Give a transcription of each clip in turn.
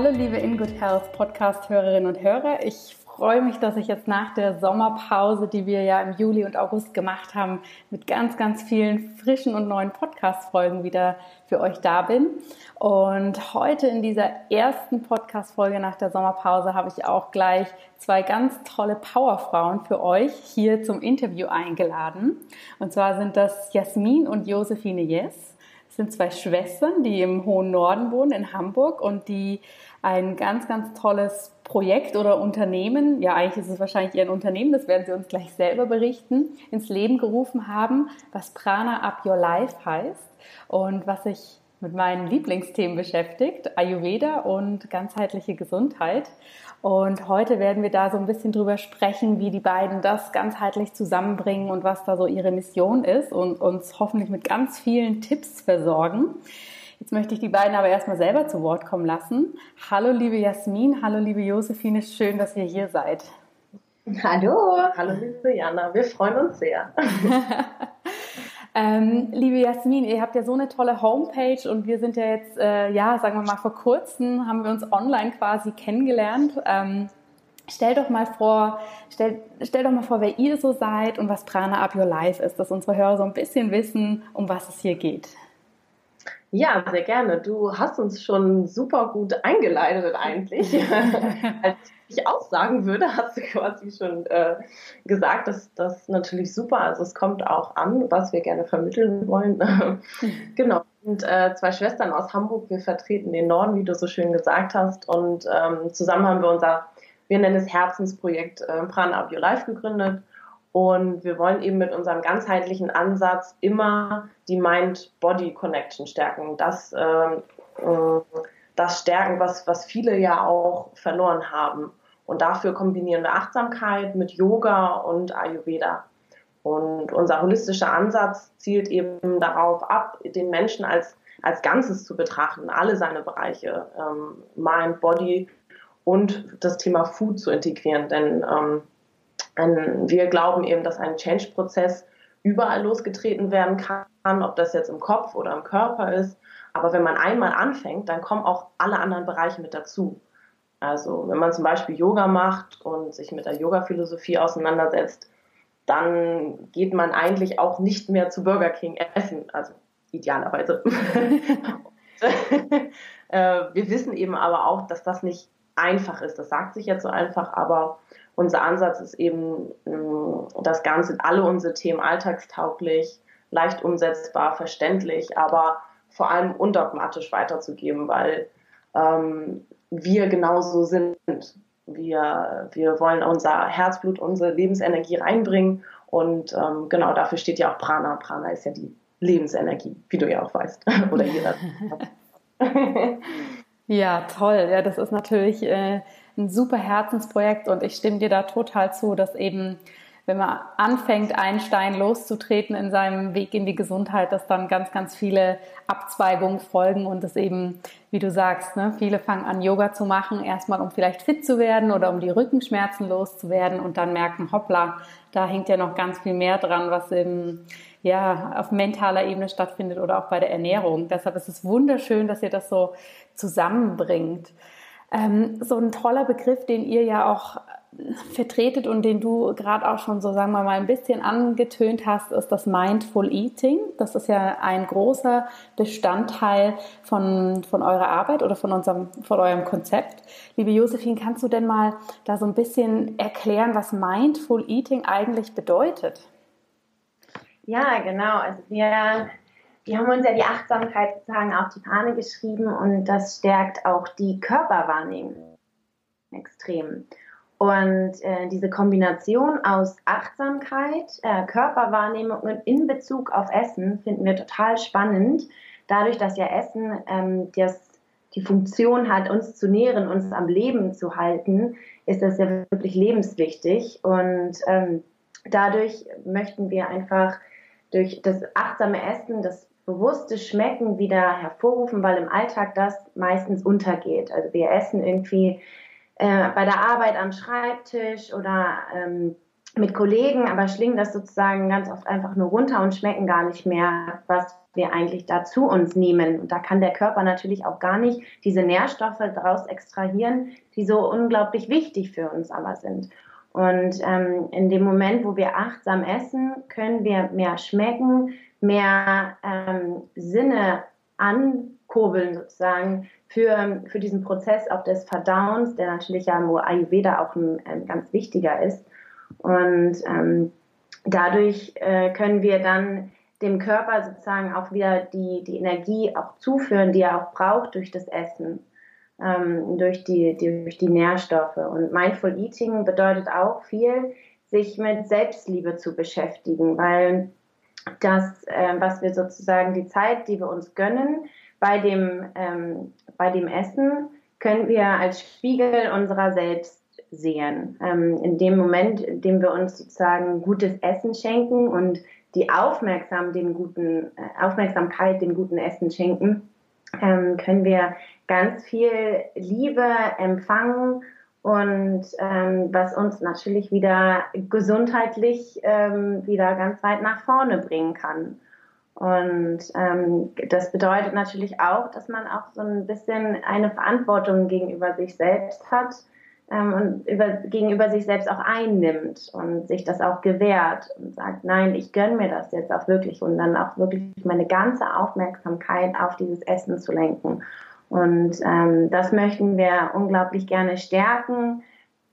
Hallo liebe In Good Health Podcast-Hörerinnen und Hörer. Ich freue mich, dass ich jetzt nach der Sommerpause, die wir ja im Juli und August gemacht haben, mit ganz, ganz vielen frischen und neuen Podcast-Folgen wieder für euch da bin. Und heute in dieser ersten Podcast-Folge nach der Sommerpause habe ich auch gleich zwei ganz tolle Powerfrauen für euch hier zum Interview eingeladen. Und zwar sind das Jasmin und Josephine Yes. Das sind zwei Schwestern, die im hohen Norden wohnen, in Hamburg und die ein ganz, ganz tolles Projekt oder Unternehmen, ja eigentlich ist es wahrscheinlich ein Unternehmen, das werden Sie uns gleich selber berichten, ins Leben gerufen haben, was Prana Up Your Life heißt und was sich mit meinen Lieblingsthemen beschäftigt, Ayurveda und ganzheitliche Gesundheit. Und heute werden wir da so ein bisschen drüber sprechen, wie die beiden das ganzheitlich zusammenbringen und was da so ihre Mission ist und uns hoffentlich mit ganz vielen Tipps versorgen. Jetzt möchte ich die beiden aber erstmal selber zu Wort kommen lassen. Hallo liebe Jasmin, hallo liebe Josephine, schön, dass ihr hier seid. Hallo. Hallo liebe Jana, wir freuen uns sehr. ähm, liebe Jasmin, ihr habt ja so eine tolle Homepage und wir sind ja jetzt, äh, ja, sagen wir mal, vor kurzem haben wir uns online quasi kennengelernt. Ähm, Stell doch mal vor, stell, stell doch mal vor, wer ihr so seid und was Prana Up Your Life ist, dass unsere Hörer so ein bisschen wissen, um was es hier geht. Ja, sehr gerne. Du hast uns schon super gut eingeleitet eigentlich. Als ich auch sagen würde, hast du quasi schon äh, gesagt, dass das natürlich super. Also es kommt auch an, was wir gerne vermitteln wollen. genau. Und äh, zwei Schwestern aus Hamburg. Wir vertreten den Norden, wie du so schön gesagt hast. Und ähm, zusammen haben wir unser, wir nennen es Herzensprojekt äh, Prana Up Your Life gegründet. Und wir wollen eben mit unserem ganzheitlichen Ansatz immer die Mind-Body-Connection stärken. Das, äh, äh, das stärken, was, was viele ja auch verloren haben. Und dafür kombinieren wir Achtsamkeit mit Yoga und Ayurveda. Und unser holistischer Ansatz zielt eben darauf ab, den Menschen als, als Ganzes zu betrachten, alle seine Bereiche, ähm, Mind, Body und das Thema Food zu integrieren. Denn ähm, wir glauben eben, dass ein Change-Prozess überall losgetreten werden kann, ob das jetzt im Kopf oder im Körper ist. Aber wenn man einmal anfängt, dann kommen auch alle anderen Bereiche mit dazu. Also wenn man zum Beispiel Yoga macht und sich mit der Yoga-Philosophie auseinandersetzt, dann geht man eigentlich auch nicht mehr zu Burger King essen, also idealerweise. Äh, wir wissen eben aber auch, dass das nicht einfach ist. Das sagt sich jetzt so einfach, aber unser Ansatz ist eben, ähm, das Ganze, alle unsere Themen alltagstauglich, leicht umsetzbar, verständlich, aber vor allem undogmatisch weiterzugeben, weil ähm, wir genauso sind. Wir, wir wollen unser Herzblut, unsere Lebensenergie reinbringen und ähm, genau dafür steht ja auch Prana. Prana ist ja die Lebensenergie, wie du ja auch weißt. Oder jeder. ja, toll. Ja, das ist natürlich äh, ein super Herzensprojekt und ich stimme dir da total zu, dass eben, wenn man anfängt, einen Stein loszutreten in seinem Weg in die Gesundheit, dass dann ganz, ganz viele Abzweigungen folgen und es eben, wie du sagst, ne, viele fangen an, Yoga zu machen, erstmal um vielleicht fit zu werden oder um die Rückenschmerzen loszuwerden und dann merken, hoppla, da hängt ja noch ganz viel mehr dran, was eben ja, auf mentaler Ebene stattfindet oder auch bei der Ernährung. Deshalb ist es wunderschön, dass ihr das so zusammenbringt. Ähm, so ein toller Begriff, den ihr ja auch vertretet und den du gerade auch schon so, sagen wir mal, ein bisschen angetönt hast, ist das Mindful Eating. Das ist ja ein großer Bestandteil von, von eurer Arbeit oder von, unserem, von eurem Konzept. Liebe Josephine, kannst du denn mal da so ein bisschen erklären, was Mindful Eating eigentlich bedeutet? Ja, genau. Also wir wir haben uns ja die Achtsamkeit sozusagen auf die Fahne geschrieben und das stärkt auch die Körperwahrnehmung extrem. Und äh, diese Kombination aus Achtsamkeit, äh, Körperwahrnehmung und in Bezug auf Essen finden wir total spannend. Dadurch, dass ja Essen ähm, das die Funktion hat, uns zu nähren, uns am Leben zu halten, ist das ja wirklich lebenswichtig. Und ähm, dadurch möchten wir einfach durch das achtsame Essen, das bewusste Schmecken wieder hervorrufen, weil im Alltag das meistens untergeht. Also wir essen irgendwie äh, bei der Arbeit am Schreibtisch oder ähm, mit Kollegen, aber schlingen das sozusagen ganz oft einfach nur runter und schmecken gar nicht mehr, was wir eigentlich da zu uns nehmen. Und da kann der Körper natürlich auch gar nicht diese Nährstoffe daraus extrahieren, die so unglaublich wichtig für uns aber sind. Und ähm, in dem Moment, wo wir achtsam essen, können wir mehr schmecken, mehr ähm, Sinne ankurbeln sozusagen für, für diesen Prozess auch des Verdauens, der natürlich ja im Ayurveda auch ein, ein ganz wichtiger ist. Und ähm, dadurch äh, können wir dann dem Körper sozusagen auch wieder die, die Energie auch zuführen, die er auch braucht durch das Essen, ähm, durch, die, die, durch die Nährstoffe. Und Mindful Eating bedeutet auch viel, sich mit Selbstliebe zu beschäftigen, weil das, äh, was wir sozusagen, die Zeit, die wir uns gönnen bei dem, ähm, bei dem Essen, können wir als Spiegel unserer selbst sehen. Ähm, in dem Moment, in dem wir uns sozusagen gutes Essen schenken und die Aufmerksam den guten, äh, Aufmerksamkeit dem guten Essen schenken, ähm, können wir ganz viel Liebe empfangen und ähm, was uns natürlich wieder gesundheitlich ähm, wieder ganz weit nach vorne bringen kann. Und ähm, das bedeutet natürlich auch, dass man auch so ein bisschen eine Verantwortung gegenüber sich selbst hat, ähm, und über, gegenüber sich selbst auch einnimmt und sich das auch gewährt und sagt, nein, ich gönne mir das jetzt auch wirklich und dann auch wirklich meine ganze Aufmerksamkeit auf dieses Essen zu lenken. Und ähm, das möchten wir unglaublich gerne stärken,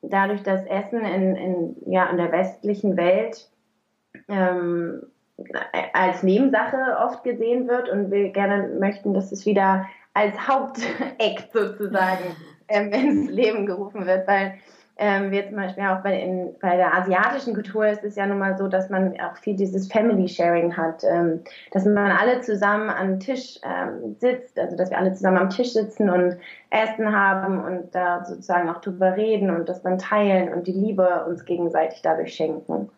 dadurch, dass Essen in, in, ja, in der westlichen Welt ähm, als Nebensache oft gesehen wird und wir gerne möchten, dass es wieder als Haupteck sozusagen ähm, ins Leben gerufen wird, weil ähm, wir zum Beispiel auch bei, in, bei der asiatischen Kultur ist es ja nun mal so, dass man auch viel dieses Family Sharing hat, ähm, dass man alle zusammen am Tisch ähm, sitzt, also dass wir alle zusammen am Tisch sitzen und Essen haben und da sozusagen auch drüber reden und das dann teilen und die Liebe uns gegenseitig dadurch schenken.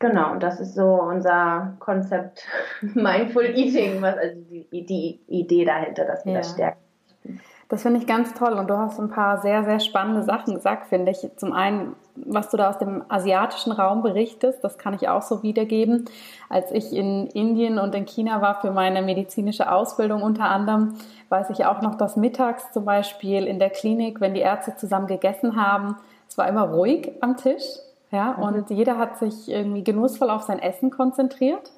Genau, das ist so unser Konzept Mindful Eating, was also die, die Idee dahinter, dass wir ja. das stärken. Das finde ich ganz toll und du hast ein paar sehr, sehr spannende Sachen gesagt, finde ich. Zum einen, was du da aus dem asiatischen Raum berichtest, das kann ich auch so wiedergeben. Als ich in Indien und in China war für meine medizinische Ausbildung unter anderem, weiß ich auch noch, dass mittags zum Beispiel in der Klinik, wenn die Ärzte zusammen gegessen haben, es war immer ruhig am Tisch. Ja, mhm. und jeder hat sich irgendwie genussvoll auf sein Essen konzentriert.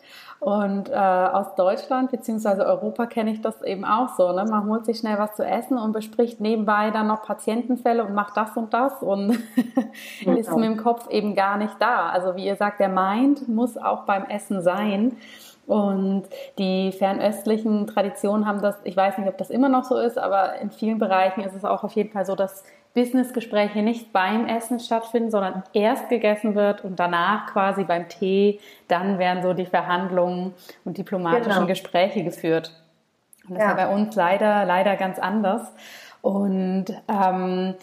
Und äh, aus Deutschland bzw. Europa kenne ich das eben auch so. Ne? Man holt sich schnell was zu essen und bespricht nebenbei dann noch Patientenfälle und macht das und das und ist mit dem Kopf eben gar nicht da. Also wie ihr sagt, der Mind muss auch beim Essen sein. Und die fernöstlichen Traditionen haben das, ich weiß nicht, ob das immer noch so ist, aber in vielen Bereichen ist es auch auf jeden Fall so, dass Businessgespräche nicht beim Essen stattfinden, sondern erst gegessen wird und danach quasi beim Tee, dann werden so die Verhandlungen und diplomatischen genau. Gespräche geführt. Und das ja. ist ja bei uns leider, leider ganz anders. Und ähm,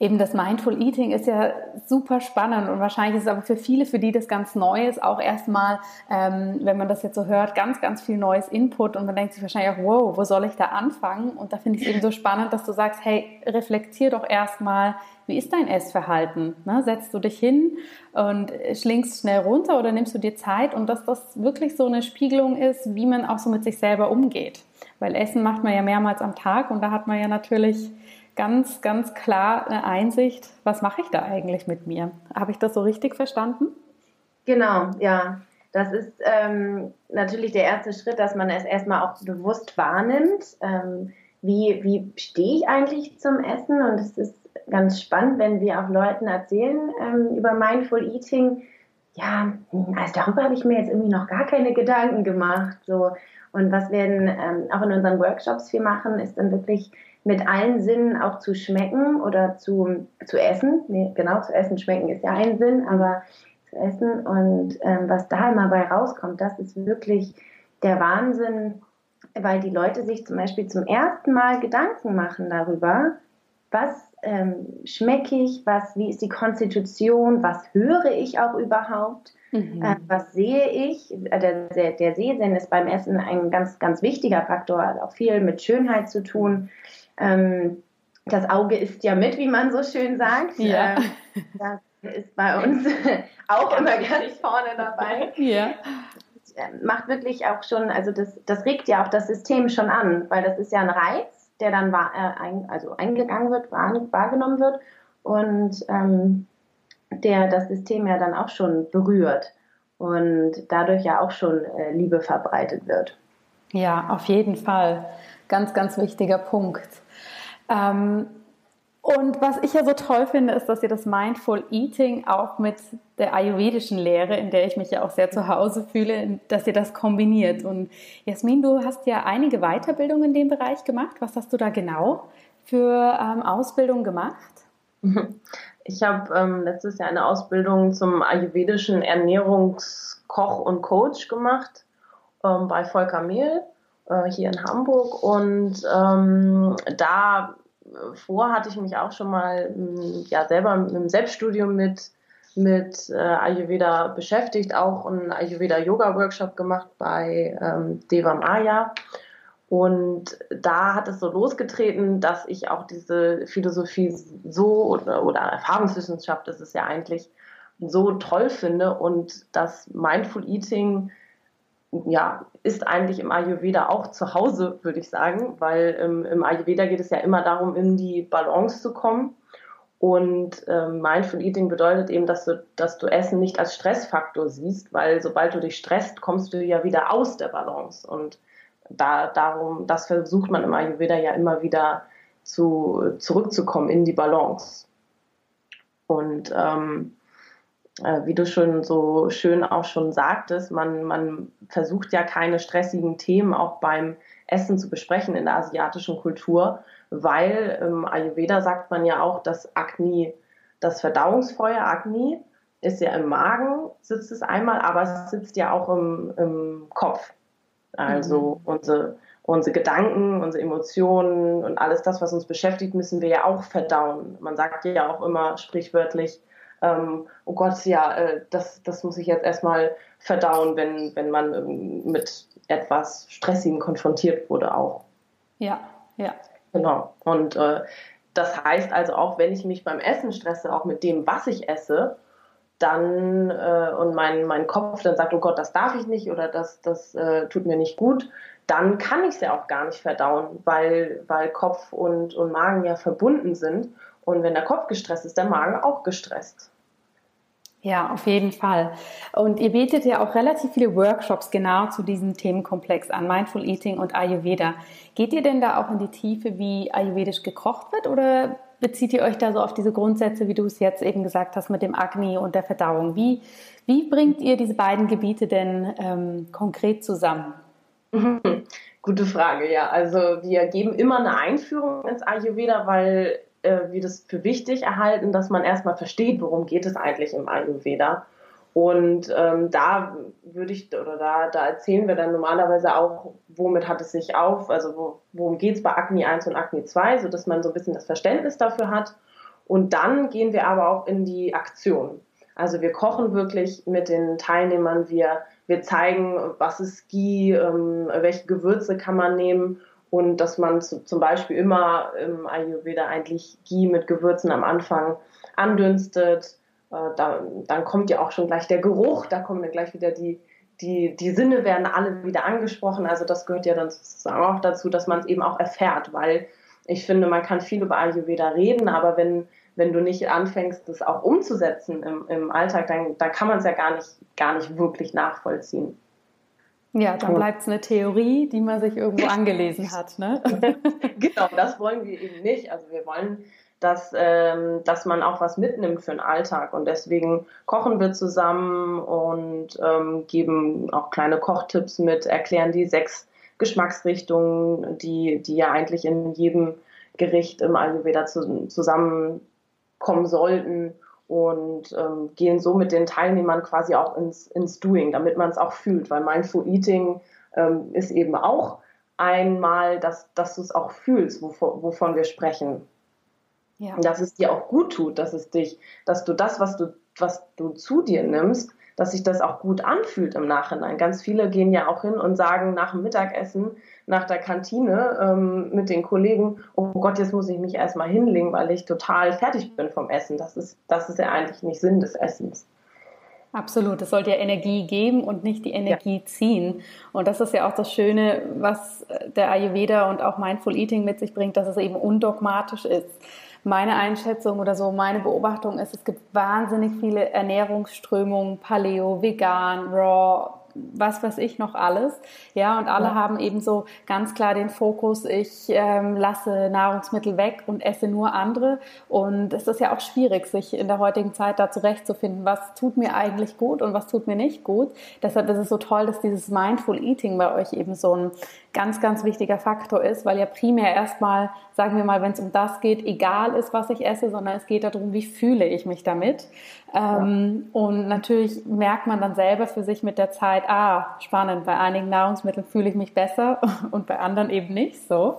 eben das Mindful Eating ist ja super spannend und wahrscheinlich ist es aber für viele, für die das ganz neu ist, auch erstmal, ähm, wenn man das jetzt so hört, ganz, ganz viel neues Input und man denkt sich wahrscheinlich auch, wow, wo soll ich da anfangen? Und da finde ich es eben so spannend, dass du sagst, hey, reflektier doch erstmal, wie ist dein Essverhalten? Ne? Setzt du dich hin und schlingst schnell runter oder nimmst du dir Zeit und dass das wirklich so eine Spiegelung ist, wie man auch so mit sich selber umgeht. Weil Essen macht man ja mehrmals am Tag und da hat man ja natürlich ganz, ganz klar eine Einsicht, was mache ich da eigentlich mit mir? Habe ich das so richtig verstanden? Genau, ja. Das ist ähm, natürlich der erste Schritt, dass man es erstmal auch bewusst wahrnimmt. Ähm, wie, wie stehe ich eigentlich zum Essen? Und es ist ganz spannend, wenn wir auch Leuten erzählen ähm, über Mindful Eating. Ja, also darüber habe ich mir jetzt irgendwie noch gar keine Gedanken gemacht. So. Und was wir in, ähm, auch in unseren Workshops viel machen, ist dann wirklich mit allen Sinnen auch zu schmecken oder zu, zu essen. Nee, genau, zu essen, schmecken ist ja ein Sinn, aber zu essen. Und ähm, was da immer bei rauskommt, das ist wirklich der Wahnsinn, weil die Leute sich zum Beispiel zum ersten Mal Gedanken machen darüber, was ähm, schmecke ich, was, wie ist die Konstitution, was höre ich auch überhaupt, mhm. äh, was sehe ich. Äh, der, der, der Sehsinn ist beim Essen ein ganz, ganz wichtiger Faktor, hat auch viel mit Schönheit zu tun. Ähm, das Auge isst ja mit, wie man so schön sagt. Ja. Äh, das ist bei uns auch immer ganz vorne dabei. Ja. Äh, macht wirklich auch schon, also das, das regt ja auch das System schon an, weil das ist ja ein Reiz, der dann war, äh, ein, also eingegangen wird, wahrgenommen wird und ähm, der das System ja dann auch schon berührt und dadurch ja auch schon äh, Liebe verbreitet wird. Ja, auf jeden Fall. Ganz, ganz wichtiger Punkt. Ähm, und was ich ja so toll finde, ist, dass ihr das Mindful Eating auch mit der ayurvedischen Lehre, in der ich mich ja auch sehr zu Hause fühle, dass ihr das kombiniert. Und Jasmin, du hast ja einige Weiterbildungen in dem Bereich gemacht. Was hast du da genau für ähm, Ausbildung gemacht? Ich habe ähm, letztes Jahr eine Ausbildung zum ayurvedischen Ernährungskoch und Coach gemacht ähm, bei Volker Mehl äh, hier in Hamburg. Und ähm, da vor hatte ich mich auch schon mal hm, ja, selber im Selbststudium mit, mit äh, Ayurveda beschäftigt, auch einen Ayurveda-Yoga-Workshop gemacht bei ähm, Deva Maya. Und da hat es so losgetreten, dass ich auch diese Philosophie so oder, oder Erfahrungswissenschaft ist es ja eigentlich so toll finde und das Mindful Eating ja, ist eigentlich im Ayurveda auch zu Hause, würde ich sagen, weil ähm, im Ayurveda geht es ja immer darum, in die Balance zu kommen. Und ähm, Mindful Eating bedeutet eben, dass du, dass du Essen nicht als Stressfaktor siehst, weil sobald du dich stresst, kommst du ja wieder aus der Balance. Und da, darum, das versucht man im Ayurveda ja immer wieder zu, zurückzukommen in die Balance. Und ähm, äh, wie du schon so schön auch schon sagtest, man, man versucht ja keine stressigen Themen auch beim Essen zu besprechen in der asiatischen Kultur, weil im Ayurveda sagt man ja auch, dass Agni, das Verdauungsfeuer Agni, ist ja im Magen, sitzt es einmal, aber es sitzt ja auch im, im Kopf. Also mhm. unsere, unsere Gedanken, unsere Emotionen und alles das, was uns beschäftigt, müssen wir ja auch verdauen. Man sagt ja auch immer sprichwörtlich, ähm, oh Gott, ja, äh, das, das muss ich jetzt erstmal verdauen, wenn, wenn man ähm, mit etwas Stressigem konfrontiert wurde auch. Ja, ja. Genau. Und äh, das heißt also auch, wenn ich mich beim Essen stresse, auch mit dem, was ich esse, dann äh, und mein, mein Kopf dann sagt, oh Gott, das darf ich nicht oder das, das äh, tut mir nicht gut, dann kann ich es ja auch gar nicht verdauen, weil, weil Kopf und, und Magen ja verbunden sind. Und wenn der Kopf gestresst ist, der Magen auch gestresst. Ja, auf jeden Fall. Und ihr bietet ja auch relativ viele Workshops genau zu diesem Themenkomplex an, Mindful Eating und Ayurveda. Geht ihr denn da auch in die Tiefe, wie ayurvedisch gekocht wird oder bezieht ihr euch da so auf diese Grundsätze, wie du es jetzt eben gesagt hast, mit dem Agni und der Verdauung? Wie, wie bringt ihr diese beiden Gebiete denn ähm, konkret zusammen? Gute Frage, ja. Also wir geben immer eine Einführung ins Ayurveda, weil äh, wir das für wichtig erhalten, dass man erstmal versteht, worum geht es eigentlich im Ayurveda. Und ähm, da würde ich, oder da, da erzählen wir dann normalerweise auch, womit hat es sich auf, also wo, worum geht es bei Agni 1 und Agni 2, sodass man so ein bisschen das Verständnis dafür hat. Und dann gehen wir aber auch in die Aktion. Also wir kochen wirklich mit den Teilnehmern, wir, wir zeigen, was ist Ghee, ähm, welche Gewürze kann man nehmen und dass man zu, zum Beispiel immer im Ayurveda eigentlich Ghee mit Gewürzen am Anfang andünstet. Äh, da, dann kommt ja auch schon gleich der Geruch, da kommen dann gleich wieder die, die, die Sinne werden alle wieder angesprochen. Also das gehört ja dann sozusagen auch dazu, dass man es eben auch erfährt, weil ich finde, man kann viel über Ayurveda reden, aber wenn, wenn du nicht anfängst, das auch umzusetzen im, im Alltag, dann, dann kann man es ja gar nicht, gar nicht wirklich nachvollziehen. Ja, dann bleibt es eine Theorie, die man sich irgendwo angelesen hat. Ne? genau, das wollen wir eben nicht. Also wir wollen, dass, ähm, dass man auch was mitnimmt für den Alltag. Und deswegen kochen wir zusammen und ähm, geben auch kleine Kochtipps mit, erklären die sechs Geschmacksrichtungen, die, die ja eigentlich in jedem Gericht im Ayurveda zu, zusammenkommen sollten und ähm, gehen so mit den Teilnehmern quasi auch ins, ins Doing, damit man es auch fühlt, weil Mindful Eating ähm, ist eben auch einmal, dass, dass du es auch fühlst, wovon, wovon wir sprechen. Ja. Dass es dir auch gut tut, dass es dich, dass du das, was du, was du zu dir nimmst, dass sich das auch gut anfühlt im Nachhinein. Ganz viele gehen ja auch hin und sagen nach dem Mittagessen, nach der Kantine ähm, mit den Kollegen, oh Gott, jetzt muss ich mich erstmal hinlegen, weil ich total fertig bin vom Essen. Das ist, das ist ja eigentlich nicht Sinn des Essens. Absolut, es sollte ja Energie geben und nicht die Energie ja. ziehen. Und das ist ja auch das Schöne, was der Ayurveda und auch Mindful Eating mit sich bringt, dass es eben undogmatisch ist. Meine Einschätzung oder so meine Beobachtung ist, es gibt wahnsinnig viele Ernährungsströmungen, Paleo, Vegan, Raw, was weiß ich noch alles. Ja, und alle ja. haben eben so ganz klar den Fokus, ich ähm, lasse Nahrungsmittel weg und esse nur andere. Und es ist ja auch schwierig, sich in der heutigen Zeit da zurechtzufinden, was tut mir eigentlich gut und was tut mir nicht gut. Deshalb ist es so toll, dass dieses Mindful Eating bei euch eben so ein ganz, ganz wichtiger Faktor ist, weil ja primär erstmal, sagen wir mal, wenn es um das geht, egal ist, was ich esse, sondern es geht darum, wie fühle ich mich damit. Ähm, und natürlich merkt man dann selber für sich mit der Zeit, ah, spannend, bei einigen Nahrungsmitteln fühle ich mich besser und bei anderen eben nicht so.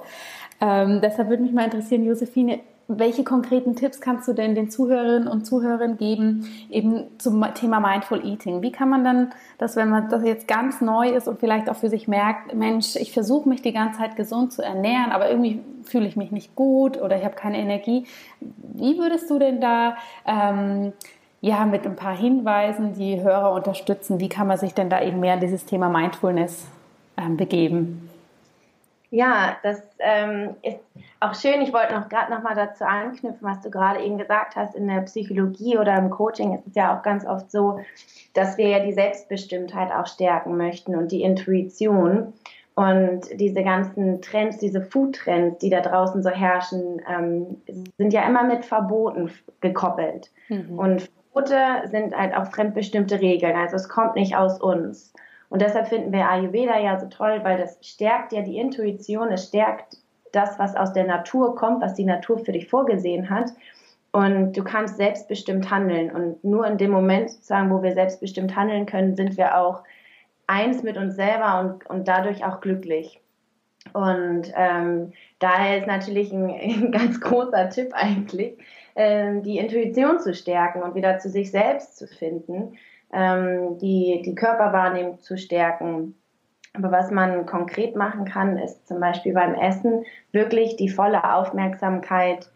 Ähm, deshalb würde mich mal interessieren, Josephine, welche konkreten Tipps kannst du denn den Zuhörerinnen und Zuhörern geben, eben zum Thema Mindful Eating? Wie kann man dann, dass wenn man das jetzt ganz neu ist und vielleicht auch für sich merkt, Mensch, ich versuche mich die ganze Zeit gesund zu ernähren, aber irgendwie fühle ich mich nicht gut oder ich habe keine Energie. Wie würdest du denn da ähm, ja, mit ein paar Hinweisen die Hörer unterstützen. Wie kann man sich denn da eben mehr in dieses Thema Mindfulness ähm, begeben? Ja, das ähm, ist auch schön. Ich wollte noch gerade noch mal dazu anknüpfen, was du gerade eben gesagt hast. In der Psychologie oder im Coaching ist es ja auch ganz oft so, dass wir ja die Selbstbestimmtheit auch stärken möchten und die Intuition. Und diese ganzen Trends, diese Food-Trends, die da draußen so herrschen, ähm, sind ja immer mit Verboten gekoppelt. Mhm. Und Verbote sind halt auch fremdbestimmte Regeln. Also es kommt nicht aus uns. Und deshalb finden wir Ayurveda ja so toll, weil das stärkt ja die Intuition, es stärkt das, was aus der Natur kommt, was die Natur für dich vorgesehen hat. Und du kannst selbstbestimmt handeln. Und nur in dem Moment, sozusagen, wo wir selbstbestimmt handeln können, sind wir auch eins mit uns selber und, und dadurch auch glücklich. Und ähm, daher ist natürlich ein, ein ganz großer Tipp eigentlich, ähm, die Intuition zu stärken und wieder zu sich selbst zu finden, ähm, die, die Körperwahrnehmung zu stärken. Aber was man konkret machen kann, ist zum Beispiel beim Essen wirklich die volle Aufmerksamkeit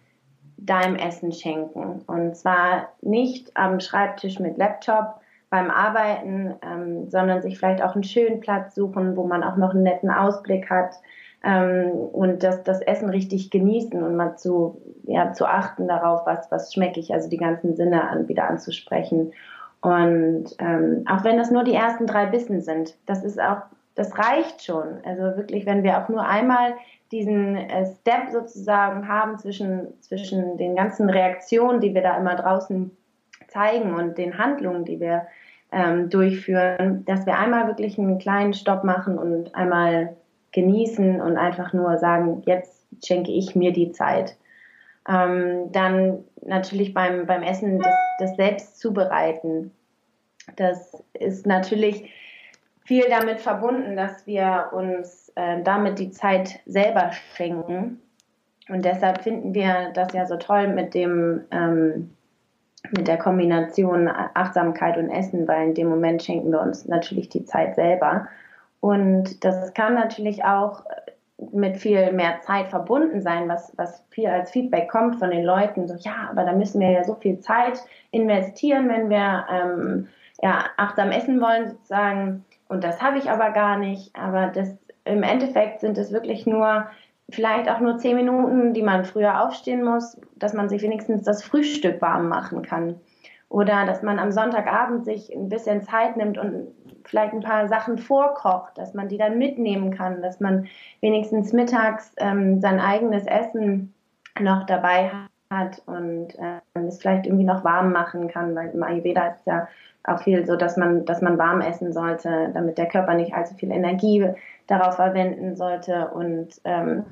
deinem Essen schenken. Und zwar nicht am Schreibtisch mit Laptop beim Arbeiten, ähm, sondern sich vielleicht auch einen schönen Platz suchen, wo man auch noch einen netten Ausblick hat, ähm, und das, das Essen richtig genießen und mal zu, ja, zu achten darauf, was, was schmecke ich, also die ganzen Sinne an, wieder anzusprechen. Und ähm, auch wenn das nur die ersten drei Bissen sind, das ist auch, das reicht schon. Also wirklich, wenn wir auch nur einmal diesen äh, Step sozusagen haben zwischen, zwischen den ganzen Reaktionen, die wir da immer draußen zeigen und den Handlungen, die wir ähm, durchführen, dass wir einmal wirklich einen kleinen Stopp machen und einmal genießen und einfach nur sagen, jetzt schenke ich mir die Zeit. Ähm, dann natürlich beim, beim Essen das, das selbst zubereiten. Das ist natürlich viel damit verbunden, dass wir uns äh, damit die Zeit selber schenken. Und deshalb finden wir das ja so toll mit dem ähm, mit der Kombination Achtsamkeit und Essen, weil in dem Moment schenken wir uns natürlich die Zeit selber. Und das kann natürlich auch mit viel mehr Zeit verbunden sein, was, was viel als Feedback kommt von den Leuten. So, ja, aber da müssen wir ja so viel Zeit investieren, wenn wir ähm, ja, achtsam essen wollen, sozusagen. Und das habe ich aber gar nicht. Aber das, im Endeffekt sind es wirklich nur vielleicht auch nur zehn Minuten, die man früher aufstehen muss, dass man sich wenigstens das Frühstück warm machen kann. Oder dass man am Sonntagabend sich ein bisschen Zeit nimmt und vielleicht ein paar Sachen vorkocht, dass man die dann mitnehmen kann, dass man wenigstens mittags ähm, sein eigenes Essen noch dabei hat und äh, es vielleicht irgendwie noch warm machen kann, weil im Ayurveda ist ja auch viel so, dass man, dass man warm essen sollte, damit der Körper nicht allzu viel Energie darauf verwenden sollte und ähm,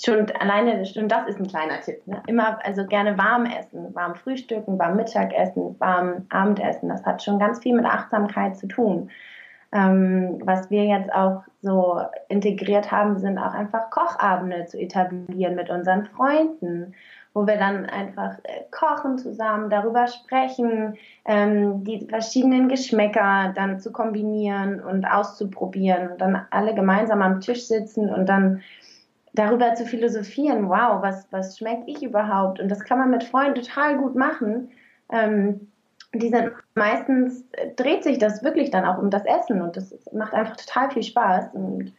schon alleine, schon das ist ein kleiner Tipp. Ne? Immer, also gerne warm essen, warm frühstücken, warm Mittagessen, warm Abendessen. Das hat schon ganz viel mit Achtsamkeit zu tun. Ähm, was wir jetzt auch so integriert haben, sind auch einfach Kochabende zu etablieren mit unseren Freunden, wo wir dann einfach äh, kochen zusammen, darüber sprechen, ähm, die verschiedenen Geschmäcker dann zu kombinieren und auszuprobieren und dann alle gemeinsam am Tisch sitzen und dann darüber zu philosophieren, wow, was, was schmeckt ich überhaupt? Und das kann man mit Freunden total gut machen. Ähm, die sind meistens dreht sich das wirklich dann auch um das Essen und das macht einfach total viel Spaß. Und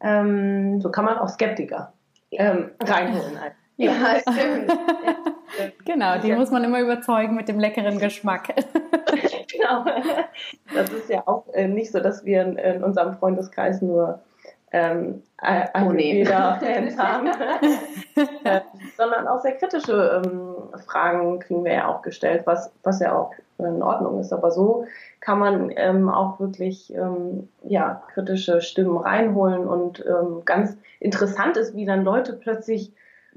ähm, so kann man auch Skeptiker ähm, reinholen. Ja, stimmt. genau, die muss man immer überzeugen mit dem leckeren Geschmack. genau. Das ist ja auch äh, nicht so, dass wir in, in unserem Freundeskreis nur ähm, Ayurveda-Fans oh, haben, sondern auch sehr kritische ähm, Fragen kriegen wir ja auch gestellt, was, was ja auch in Ordnung ist. Aber so kann man ähm, auch wirklich ähm, ja, kritische Stimmen reinholen und ähm, ganz interessant ist, wie dann Leute plötzlich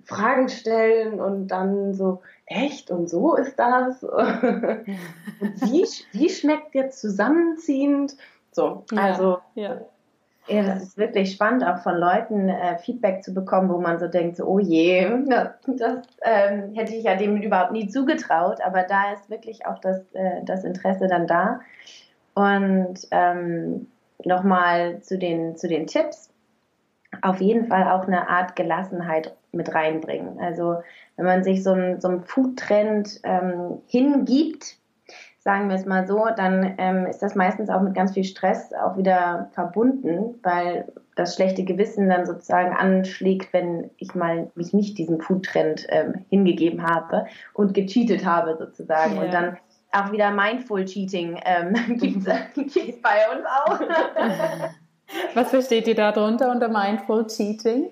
Fragen stellen und dann so, echt und so ist das? und wie, wie schmeckt jetzt zusammenziehend? So, also ja. Ja, das ist wirklich spannend, auch von Leuten äh, Feedback zu bekommen, wo man so denkt, so, oh je, das, das ähm, hätte ich ja dem überhaupt nie zugetraut, aber da ist wirklich auch das, äh, das Interesse dann da. Und ähm, nochmal zu den, zu den Tipps. Auf jeden Fall auch eine Art Gelassenheit mit reinbringen. Also wenn man sich so einem so Food-Trend ähm, hingibt, sagen wir es mal so, dann ähm, ist das meistens auch mit ganz viel Stress auch wieder verbunden, weil das schlechte Gewissen dann sozusagen anschlägt, wenn ich mal mich nicht diesem Foodtrend ähm, hingegeben habe und gecheatet habe sozusagen. Ja. Und dann auch wieder Mindful Cheating ähm, gibt es bei uns auch. Was versteht ihr darunter unter Mindful Cheating?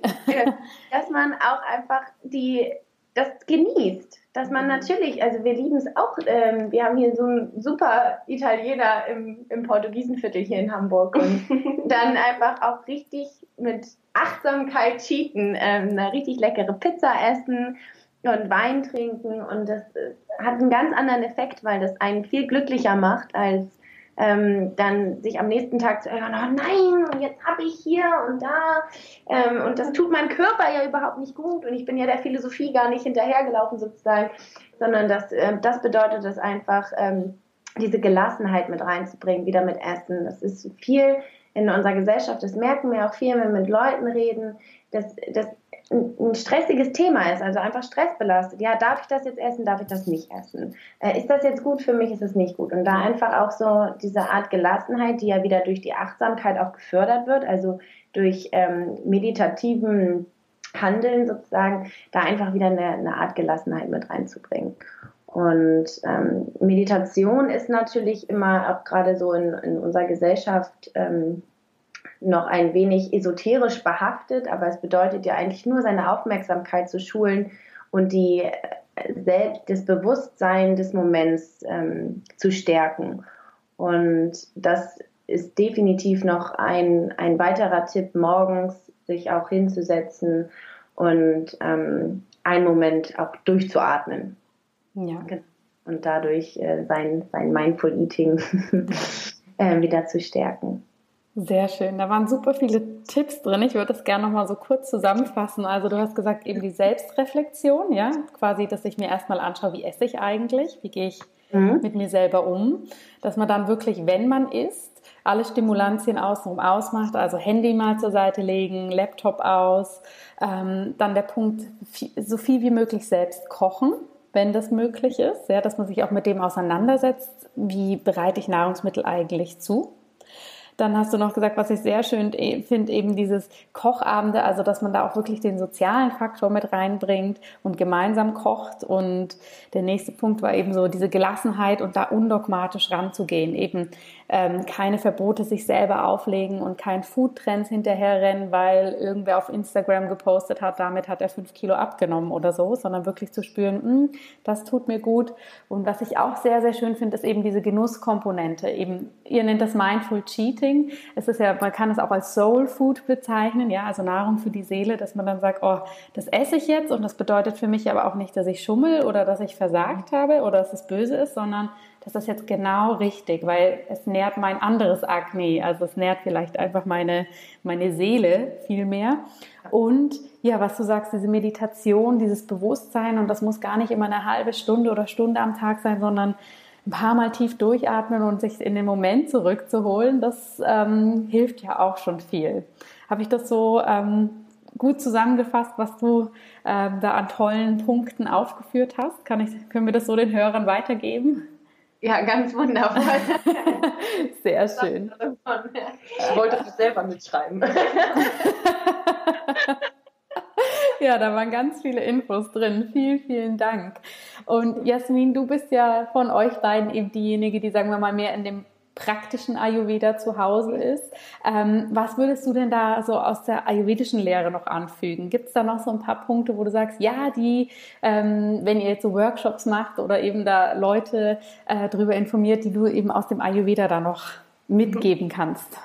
Dass man auch einfach die, das genießt dass man mhm. natürlich, also wir lieben es auch, ähm, wir haben hier so einen super Italiener im, im Portugiesenviertel hier in Hamburg und dann einfach auch richtig mit Achtsamkeit cheaten, ähm, eine richtig leckere Pizza essen und Wein trinken und das äh, hat einen ganz anderen Effekt, weil das einen viel glücklicher macht als ähm, dann sich am nächsten Tag zu erinnern, oh nein, und jetzt habe ich hier und da ähm, und das tut meinem Körper ja überhaupt nicht gut und ich bin ja der Philosophie gar nicht hinterhergelaufen sozusagen, sondern das, äh, das bedeutet es einfach, ähm, diese Gelassenheit mit reinzubringen, wieder mit Essen. Das ist viel in unserer Gesellschaft, das merken wir auch viel, wenn wir mit Leuten reden, dass, dass ein stressiges Thema ist, also einfach stressbelastet. Ja, darf ich das jetzt essen, darf ich das nicht essen? Äh, ist das jetzt gut für mich, ist es nicht gut? Und da einfach auch so diese Art Gelassenheit, die ja wieder durch die Achtsamkeit auch gefördert wird, also durch ähm, meditativen Handeln sozusagen, da einfach wieder eine, eine Art Gelassenheit mit reinzubringen. Und ähm, Meditation ist natürlich immer auch gerade so in, in unserer Gesellschaft ähm, noch ein wenig esoterisch behaftet, aber es bedeutet ja eigentlich nur seine Aufmerksamkeit zu schulen und die äh, selbst das Bewusstsein des Moments ähm, zu stärken. Und das ist definitiv noch ein, ein weiterer Tipp, morgens sich auch hinzusetzen und ähm, einen Moment auch durchzuatmen. Ja. Und dadurch äh, sein, sein Mindful Eating äh, wieder zu stärken. Sehr schön. Da waren super viele Tipps drin. Ich würde das gerne noch mal so kurz zusammenfassen. Also du hast gesagt, eben die Selbstreflexion, ja, quasi, dass ich mir erstmal anschaue, wie esse ich eigentlich, wie gehe ich mhm. mit mir selber um, dass man dann wirklich, wenn man isst, alle Stimulantien außenrum ausmacht, also Handy mal zur Seite legen, Laptop aus, ähm, dann der Punkt, so viel wie möglich selbst kochen, wenn das möglich ist, ja, dass man sich auch mit dem auseinandersetzt, wie bereite ich Nahrungsmittel eigentlich zu. Dann hast du noch gesagt, was ich sehr schön e, finde, eben dieses Kochabende, also dass man da auch wirklich den sozialen Faktor mit reinbringt und gemeinsam kocht. Und der nächste Punkt war eben so diese Gelassenheit und da undogmatisch ranzugehen, eben ähm, keine Verbote sich selber auflegen und kein Foodtrends hinterherrennen, weil irgendwer auf Instagram gepostet hat, damit hat er fünf Kilo abgenommen oder so, sondern wirklich zu spüren, hm, das tut mir gut. Und was ich auch sehr, sehr schön finde, ist eben diese Genusskomponente. Eben, ihr nennt das Mindful Cheating. Es ist ja, man kann es auch als Soul Food bezeichnen, ja, also Nahrung für die Seele, dass man dann sagt, oh, das esse ich jetzt und das bedeutet für mich aber auch nicht, dass ich schummel oder dass ich versagt habe oder dass es böse ist, sondern das ist jetzt genau richtig, weil es nährt mein anderes Akne, also es nährt vielleicht einfach meine, meine Seele viel mehr. Und ja, was du sagst, diese Meditation, dieses Bewusstsein, und das muss gar nicht immer eine halbe Stunde oder Stunde am Tag sein, sondern ein paar Mal tief durchatmen und sich in den Moment zurückzuholen, das ähm, hilft ja auch schon viel. Habe ich das so ähm, gut zusammengefasst, was du ähm, da an tollen Punkten aufgeführt hast? Kann ich, können wir das so den Hörern weitergeben? Ja, ganz wundervoll. Sehr schön. Ich wollte das selber mitschreiben. Ja, da waren ganz viele Infos drin. Vielen, vielen Dank. Und Jasmin, du bist ja von euch beiden eben diejenige, die, sagen wir mal, mehr in dem praktischen Ayurveda zu Hause ist. Ähm, was würdest du denn da so aus der ayurvedischen Lehre noch anfügen? Gibt es da noch so ein paar Punkte, wo du sagst, ja, die, ähm, wenn ihr jetzt so Workshops macht oder eben da Leute äh, darüber informiert, die du eben aus dem Ayurveda da noch mitgeben kannst?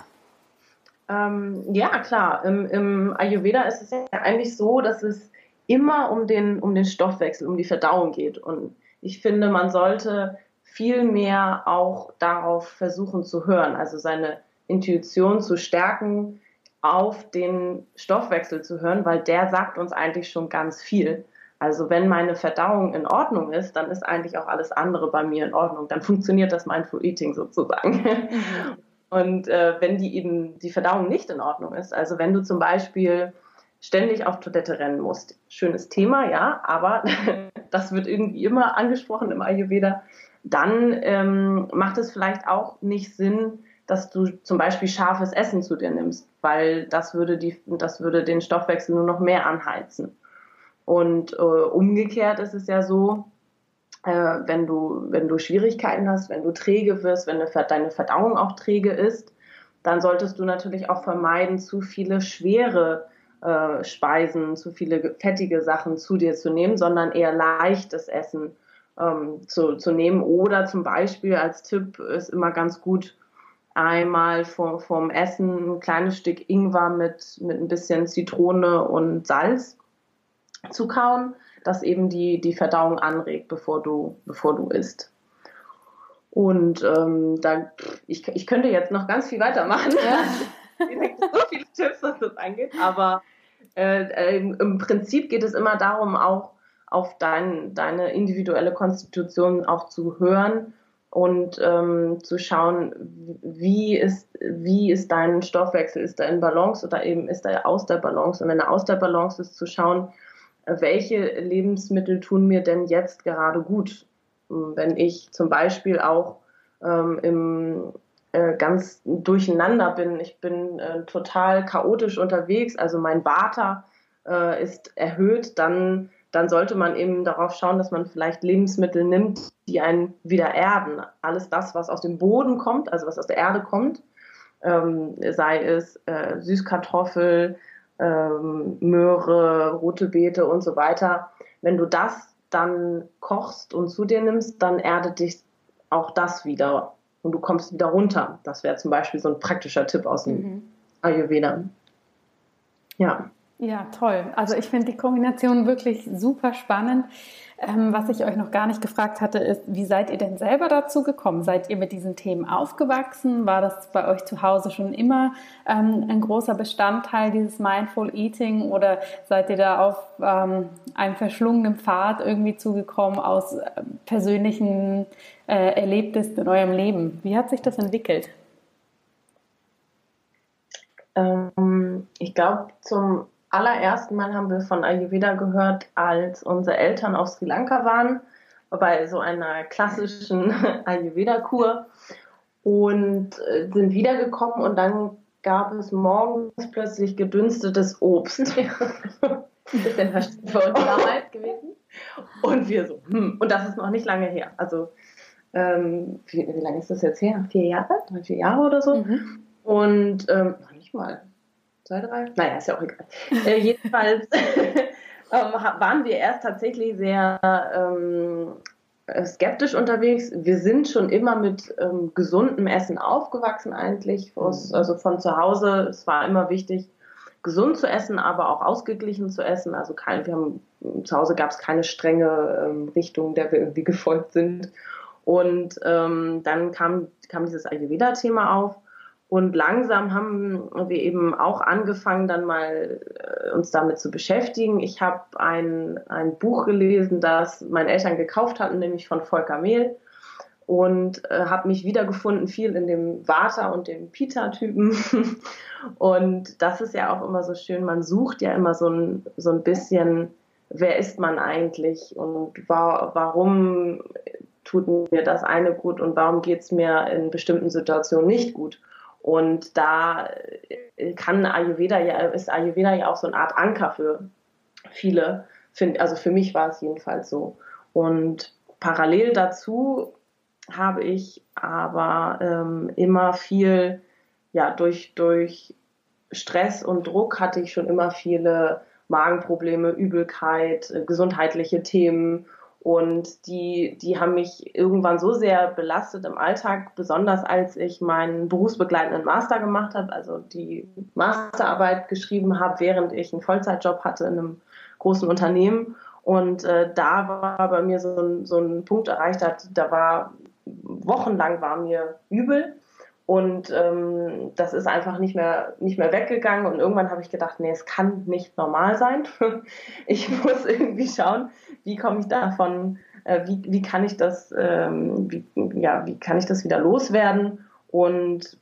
Ähm, ja, klar. Im, Im, Ayurveda ist es ja eigentlich so, dass es immer um den, um den Stoffwechsel, um die Verdauung geht. Und ich finde, man sollte viel mehr auch darauf versuchen zu hören, also seine Intuition zu stärken, auf den Stoffwechsel zu hören, weil der sagt uns eigentlich schon ganz viel. Also wenn meine Verdauung in Ordnung ist, dann ist eigentlich auch alles andere bei mir in Ordnung. Dann funktioniert das Mindful Eating sozusagen. Mhm. Und äh, wenn die eben die Verdauung nicht in Ordnung ist, also wenn du zum Beispiel ständig auf Toilette rennen musst, schönes Thema, ja, aber das wird irgendwie immer angesprochen im Ayurveda, dann ähm, macht es vielleicht auch nicht Sinn, dass du zum Beispiel scharfes Essen zu dir nimmst, weil das würde, die, das würde den Stoffwechsel nur noch mehr anheizen. Und äh, umgekehrt ist es ja so, äh, wenn, du, wenn du Schwierigkeiten hast, wenn du träge wirst, wenn deine Verdauung auch träge ist, dann solltest du natürlich auch vermeiden, zu viele schwere äh, Speisen, zu viele fettige Sachen zu dir zu nehmen, sondern eher leichtes Essen ähm, zu, zu nehmen. Oder zum Beispiel als Tipp ist immer ganz gut, einmal vor, vorm Essen ein kleines Stück Ingwer mit, mit ein bisschen Zitrone und Salz zu kauen das eben die, die Verdauung anregt, bevor du, bevor du isst. Und ähm, da, ich, ich könnte jetzt noch ganz viel weitermachen. Ja. so viele Tipps, was das angeht. Aber äh, äh, im Prinzip geht es immer darum, auch auf dein, deine individuelle Konstitution auch zu hören und ähm, zu schauen, wie ist, wie ist dein Stoffwechsel, ist er in Balance oder eben ist er aus der Balance. Und wenn er aus der Balance ist, zu schauen, welche Lebensmittel tun mir denn jetzt gerade gut? Wenn ich zum Beispiel auch ähm, im, äh, ganz durcheinander bin, ich bin äh, total chaotisch unterwegs, also mein Vata äh, ist erhöht, dann, dann sollte man eben darauf schauen, dass man vielleicht Lebensmittel nimmt, die einen wieder erden. Alles das, was aus dem Boden kommt, also was aus der Erde kommt, ähm, sei es äh, Süßkartoffel, ähm, Möhre, rote Beete und so weiter. Wenn du das dann kochst und zu dir nimmst, dann erdet dich auch das wieder und du kommst wieder runter. Das wäre zum Beispiel so ein praktischer Tipp aus dem mhm. Ayurveda. Ja. Ja, toll. Also ich finde die Kombination wirklich super spannend. Ähm, was ich euch noch gar nicht gefragt hatte, ist, wie seid ihr denn selber dazu gekommen? Seid ihr mit diesen Themen aufgewachsen? War das bei euch zu Hause schon immer ähm, ein großer Bestandteil dieses Mindful Eating oder seid ihr da auf ähm, einem verschlungenen Pfad irgendwie zugekommen aus äh, persönlichen äh, Erlebnissen in eurem Leben? Wie hat sich das entwickelt? Ähm, ich glaube, zum allerersten Mal haben wir von Ayurveda gehört, als unsere Eltern auf Sri Lanka waren, bei so einer klassischen Ayurveda-Kur und äh, sind wiedergekommen und dann gab es morgens plötzlich gedünstetes Obst. Bisschen verständlich für uns damals gewesen. Und wir so, hm, und das ist noch nicht lange her. Also, ähm, wie, wie lange ist das jetzt her? Vier Jahre? Vier Jahre oder so? Mhm. Und ähm, noch nicht mal zwei, drei? Naja, ist ja auch egal. äh, jedenfalls ähm, waren wir erst tatsächlich sehr ähm, skeptisch unterwegs. Wir sind schon immer mit ähm, gesundem Essen aufgewachsen eigentlich, mhm. also von zu Hause. Es war immer wichtig, gesund zu essen, aber auch ausgeglichen zu essen. Also kein, wir haben zu Hause gab es keine strenge ähm, Richtung, der wir irgendwie gefolgt sind. Und ähm, dann kam, kam dieses Ayurveda-Thema auf. Und langsam haben wir eben auch angefangen, dann mal äh, uns damit zu beschäftigen. Ich habe ein, ein Buch gelesen, das meine Eltern gekauft hatten, nämlich von Volker Mehl. Und äh, habe mich wiedergefunden, viel in dem Vata und dem Pita-Typen. und das ist ja auch immer so schön. Man sucht ja immer so ein, so ein bisschen, wer ist man eigentlich und wa warum tut mir das eine gut und warum geht es mir in bestimmten Situationen nicht gut. Und da äh, kann Ayurveda ja, ist Ayurveda ja auch so eine Art Anker für viele. Also für mich war es jedenfalls so. Und parallel dazu habe ich aber ähm, immer viel, ja, durch, durch Stress und Druck hatte ich schon immer viele Magenprobleme, Übelkeit, äh, gesundheitliche Themen und die, die haben mich irgendwann so sehr belastet im Alltag, besonders als ich meinen berufsbegleitenden Master gemacht habe, also die Masterarbeit geschrieben habe, während ich einen Vollzeitjob hatte in einem großen Unternehmen. Und äh, da war bei mir so ein, so ein Punkt erreicht, da war wochenlang war mir übel. Und ähm, das ist einfach nicht mehr, nicht mehr weggegangen. Und irgendwann habe ich gedacht, nee, es kann nicht normal sein. ich muss irgendwie schauen, wie komme ich davon, äh, wie, wie kann ich das, ähm, wie, ja, wie kann ich das wieder loswerden? Und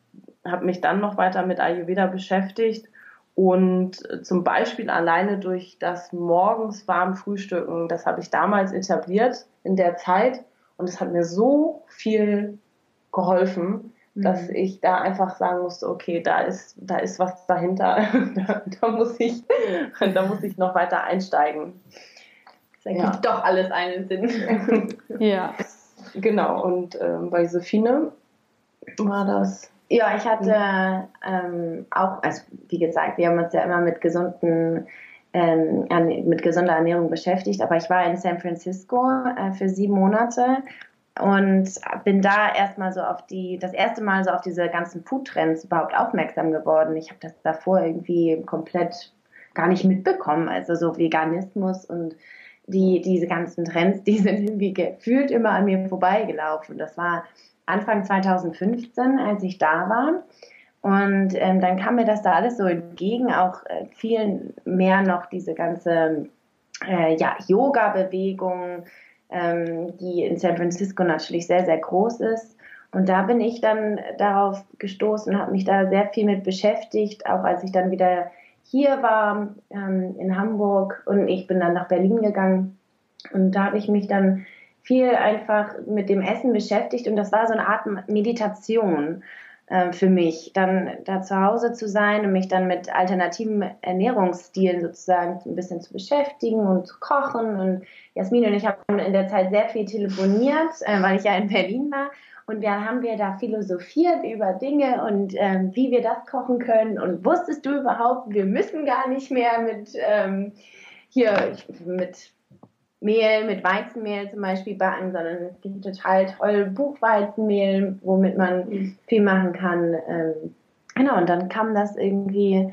habe mich dann noch weiter mit Ayurveda beschäftigt. Und zum Beispiel alleine durch das morgens warm Frühstücken, das habe ich damals etabliert in der Zeit. Und es hat mir so viel geholfen dass mhm. ich da einfach sagen musste, okay, da ist, da ist was dahinter, da, da, muss ich, da muss ich noch weiter einsteigen. Das ergibt ja. doch alles einen Sinn. ja. Genau, und ähm, bei Sophine war das. Ja, ich hatte ähm, auch, also wie gesagt, wir haben uns ja immer mit gesunden ähm, mit gesunder Ernährung beschäftigt, aber ich war in San Francisco äh, für sieben Monate und bin da erstmal so auf die, das erste Mal so auf diese ganzen Food-Trends überhaupt aufmerksam geworden. Ich habe das davor irgendwie komplett gar nicht mitbekommen. Also so Veganismus und die, diese ganzen Trends, die sind irgendwie gefühlt immer an mir vorbeigelaufen. Das war Anfang 2015, als ich da war. Und ähm, dann kam mir das da alles so entgegen, auch äh, viel mehr noch diese ganze äh, ja, Yoga-Bewegung, ähm, die in San Francisco natürlich sehr, sehr groß ist. Und da bin ich dann darauf gestoßen, habe mich da sehr viel mit beschäftigt, auch als ich dann wieder hier war ähm, in Hamburg und ich bin dann nach Berlin gegangen. Und da habe ich mich dann viel einfach mit dem Essen beschäftigt und das war so eine Art Meditation für mich, dann da zu Hause zu sein und mich dann mit alternativen Ernährungsstilen sozusagen ein bisschen zu beschäftigen und zu kochen. Und Jasmin und ich haben in der Zeit sehr viel telefoniert, äh, weil ich ja in Berlin war. Und dann haben wir da philosophiert über Dinge und ähm, wie wir das kochen können. Und wusstest du überhaupt, wir müssen gar nicht mehr mit ähm, hier mit Mehl mit Weizenmehl zum Beispiel backen, sondern es gibt total toll Buchweizenmehl, womit man viel machen kann. Ähm, genau, und dann kam das irgendwie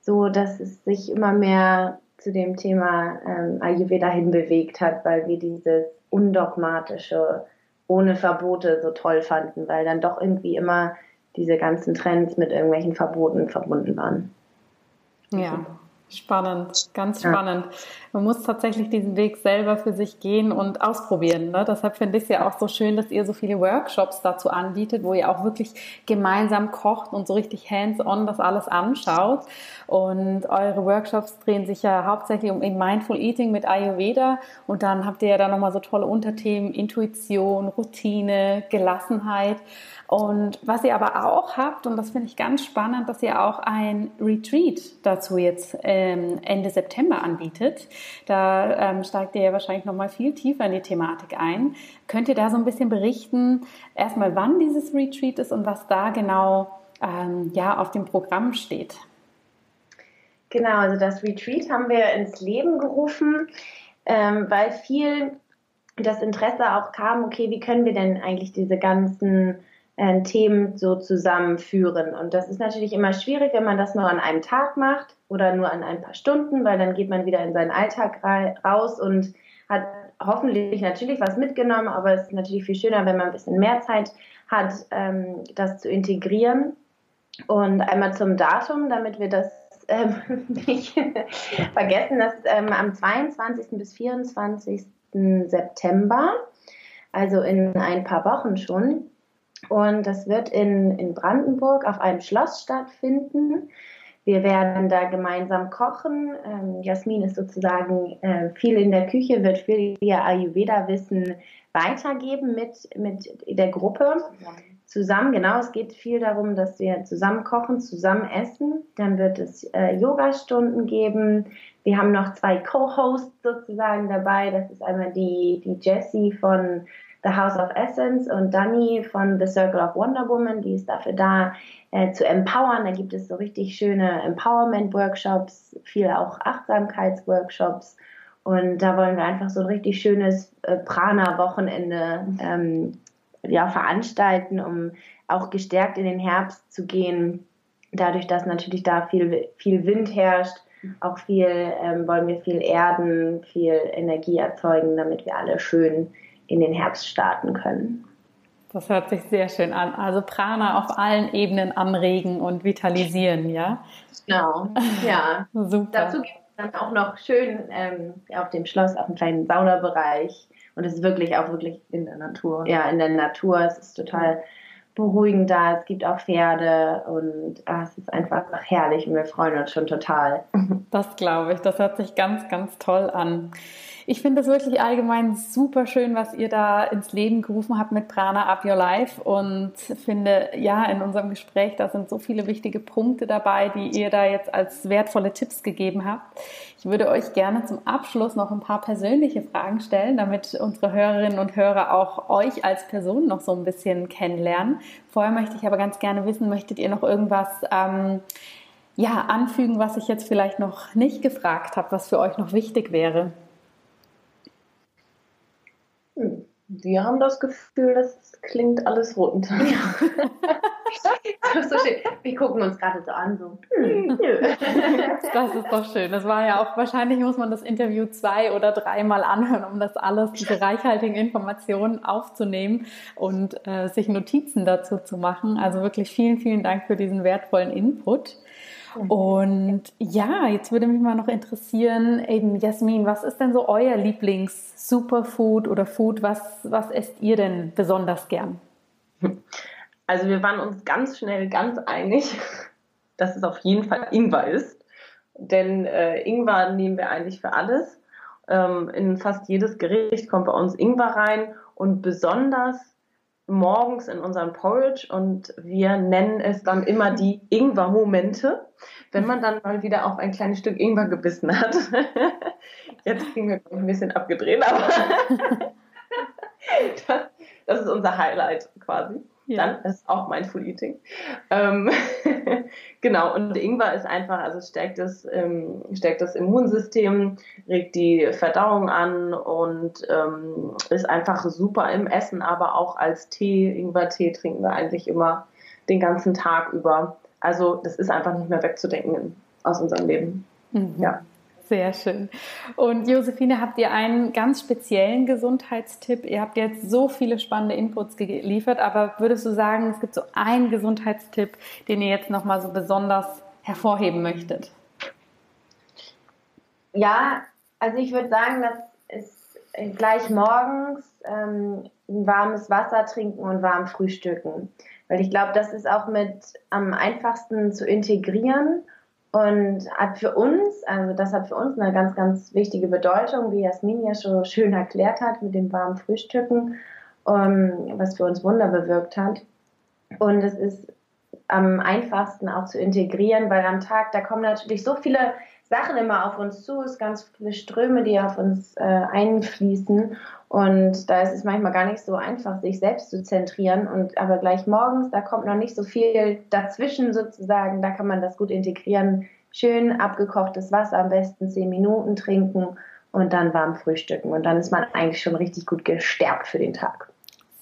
so, dass es sich immer mehr zu dem Thema ähm, Ayurveda hinbewegt hat, weil wir dieses undogmatische, ohne Verbote so toll fanden, weil dann doch irgendwie immer diese ganzen Trends mit irgendwelchen Verboten verbunden waren. Ja. Spannend, ganz spannend. Ja. Man muss tatsächlich diesen Weg selber für sich gehen und ausprobieren. Ne? Deshalb finde ich es ja auch so schön, dass ihr so viele Workshops dazu anbietet, wo ihr auch wirklich gemeinsam kocht und so richtig hands-on das alles anschaut. Und eure Workshops drehen sich ja hauptsächlich um Mindful Eating mit Ayurveda. Und dann habt ihr ja da nochmal so tolle Unterthemen, Intuition, Routine, Gelassenheit. Und was ihr aber auch habt, und das finde ich ganz spannend, dass ihr auch ein Retreat dazu jetzt ähm, Ende September anbietet. Da ähm, steigt ihr ja wahrscheinlich nochmal viel tiefer in die Thematik ein. Könnt ihr da so ein bisschen berichten, erstmal wann dieses Retreat ist und was da genau ähm, ja, auf dem Programm steht? Genau, also das Retreat haben wir ins Leben gerufen, ähm, weil viel das Interesse auch kam, okay, wie können wir denn eigentlich diese ganzen äh, Themen so zusammenführen. Und das ist natürlich immer schwierig, wenn man das nur an einem Tag macht oder nur an ein paar Stunden, weil dann geht man wieder in seinen Alltag raus und hat hoffentlich natürlich was mitgenommen, aber es ist natürlich viel schöner, wenn man ein bisschen mehr Zeit hat, ähm, das zu integrieren. Und einmal zum Datum, damit wir das ähm, nicht vergessen, dass ähm, am 22. bis 24. September, also in ein paar Wochen schon, und das wird in, in Brandenburg auf einem Schloss stattfinden. Wir werden da gemeinsam kochen. Ähm, Jasmin ist sozusagen äh, viel in der Küche, wird viel ihr Ayurveda-Wissen weitergeben mit, mit der Gruppe. Zusammen, genau, es geht viel darum, dass wir zusammen kochen, zusammen essen. Dann wird es äh, Yoga-Stunden geben. Wir haben noch zwei Co-Hosts sozusagen dabei. Das ist einmal die, die Jessie von The House of Essence und Dani von The Circle of Wonder Woman, die ist dafür da, äh, zu empowern. Da gibt es so richtig schöne Empowerment-Workshops, viele auch Achtsamkeits-Workshops. Und da wollen wir einfach so ein richtig schönes äh, Prana-Wochenende ähm, ja, veranstalten, um auch gestärkt in den Herbst zu gehen. Dadurch, dass natürlich da viel, viel Wind herrscht, auch viel ähm, wollen wir viel erden, viel Energie erzeugen, damit wir alle schön in den Herbst starten können. Das hört sich sehr schön an. Also Prana auf allen Ebenen anregen und vitalisieren, ja? Genau, ja. Super. Dazu gibt es dann auch noch schön ähm, auf dem Schloss auch einen kleinen Saunabereich. Und es ist wirklich auch wirklich in der Natur. Ja, in der Natur. Es ist total beruhigend da. Es gibt auch Pferde und ah, es ist einfach herrlich und wir freuen uns schon total. Das glaube ich. Das hört sich ganz, ganz toll an. Ich finde es wirklich allgemein super schön, was ihr da ins Leben gerufen habt mit Prana Up Your Life und finde, ja, in unserem Gespräch, da sind so viele wichtige Punkte dabei, die ihr da jetzt als wertvolle Tipps gegeben habt. Ich würde euch gerne zum Abschluss noch ein paar persönliche Fragen stellen, damit unsere Hörerinnen und Hörer auch euch als Person noch so ein bisschen kennenlernen. Vorher möchte ich aber ganz gerne wissen, möchtet ihr noch irgendwas ähm, ja, anfügen, was ich jetzt vielleicht noch nicht gefragt habe, was für euch noch wichtig wäre? Wir haben das Gefühl, das klingt alles rund. Ja. so schön. Wir gucken uns gerade so an, so. Das ist doch schön. Das war ja auch, wahrscheinlich muss man das Interview zwei oder dreimal anhören, um das alles, diese reichhaltigen Informationen aufzunehmen und äh, sich Notizen dazu zu machen. Also wirklich vielen, vielen Dank für diesen wertvollen Input. Und ja, jetzt würde mich mal noch interessieren, eben Jasmin, was ist denn so euer Lieblings-Superfood oder Food? Was, was esst ihr denn besonders gern? Also wir waren uns ganz schnell ganz einig, dass es auf jeden Fall Ingwer ist. Denn äh, Ingwer nehmen wir eigentlich für alles. Ähm, in fast jedes Gericht kommt bei uns Ingwer rein und besonders morgens in unserem Porridge und wir nennen es dann immer die Ingwer-Momente, wenn man dann mal wieder auf ein kleines Stück Ingwer gebissen hat. Jetzt kriegen wir ein bisschen abgedreht, aber das, das ist unser Highlight quasi. Ja. Dann ist auch Mindful Eating. Ähm, genau, und Ingwer ist einfach, also stärkt das, ähm, stärkt das Immunsystem, regt die Verdauung an und ähm, ist einfach super im Essen, aber auch als Tee. Ingwer-Tee trinken wir eigentlich immer den ganzen Tag über. Also das ist einfach nicht mehr wegzudenken aus unserem Leben. Mhm. Ja. Sehr schön. Und Josephine, habt ihr einen ganz speziellen Gesundheitstipp? Ihr habt jetzt so viele spannende Inputs geliefert, aber würdest du sagen, es gibt so einen Gesundheitstipp, den ihr jetzt nochmal so besonders hervorheben möchtet? Ja, also ich würde sagen, dass es gleich morgens ähm, warmes Wasser trinken und warm frühstücken. Weil ich glaube, das ist auch mit am einfachsten zu integrieren und hat für uns, also das hat für uns eine ganz, ganz wichtige Bedeutung, wie Jasmin ja schon schön erklärt hat mit dem warmen Frühstücken, um, ähm, was für uns Wunder bewirkt hat. Und es ist am einfachsten auch zu integrieren, weil am Tag, da kommen natürlich so viele Sachen immer auf uns zu, es ganz viele Ströme, die auf uns äh, einfließen. Und da ist es manchmal gar nicht so einfach, sich selbst zu zentrieren. Und aber gleich morgens, da kommt noch nicht so viel dazwischen sozusagen. Da kann man das gut integrieren. Schön abgekochtes Wasser, am besten zehn Minuten trinken und dann warm frühstücken. Und dann ist man eigentlich schon richtig gut gestärkt für den Tag.